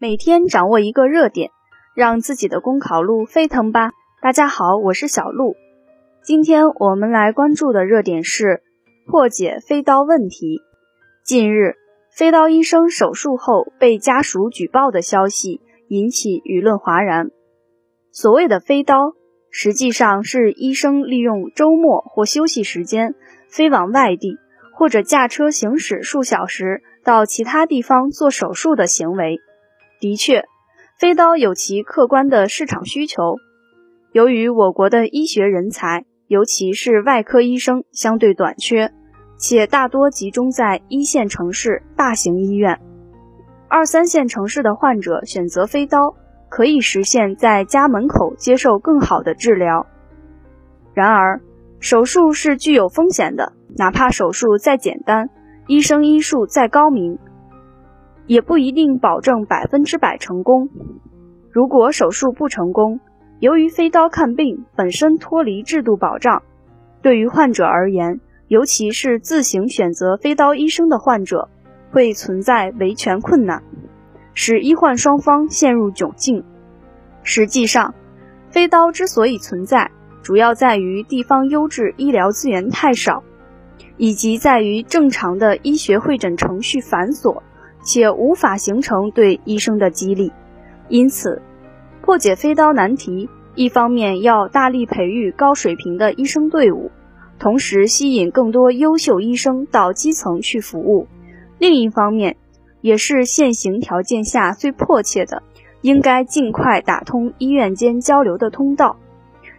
每天掌握一个热点，让自己的公考路沸腾吧！大家好，我是小鹿。今天我们来关注的热点是破解飞刀问题。近日，飞刀医生手术后被家属举报的消息引起舆论哗然。所谓的飞刀，实际上是医生利用周末或休息时间飞往外地，或者驾车行驶数小时到其他地方做手术的行为。的确，飞刀有其客观的市场需求。由于我国的医学人才，尤其是外科医生相对短缺，且大多集中在一线城市大型医院，二三线城市的患者选择飞刀，可以实现在家门口接受更好的治疗。然而，手术是具有风险的，哪怕手术再简单，医生医术再高明。也不一定保证百分之百成功。如果手术不成功，由于飞刀看病本身脱离制度保障，对于患者而言，尤其是自行选择飞刀医生的患者，会存在维权困难，使医患双方陷入窘境。实际上，飞刀之所以存在，主要在于地方优质医疗资源太少，以及在于正常的医学会诊程序繁琐。且无法形成对医生的激励，因此，破解飞刀难题，一方面要大力培育高水平的医生队伍，同时吸引更多优秀医生到基层去服务；另一方面，也是现行条件下最迫切的，应该尽快打通医院间交流的通道，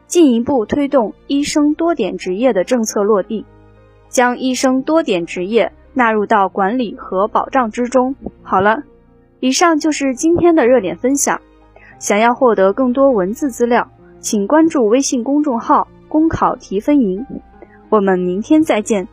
进一步推动医生多点执业的政策落地，将医生多点执业。纳入到管理和保障之中。好了，以上就是今天的热点分享。想要获得更多文字资料，请关注微信公众号“公考提分营”。我们明天再见。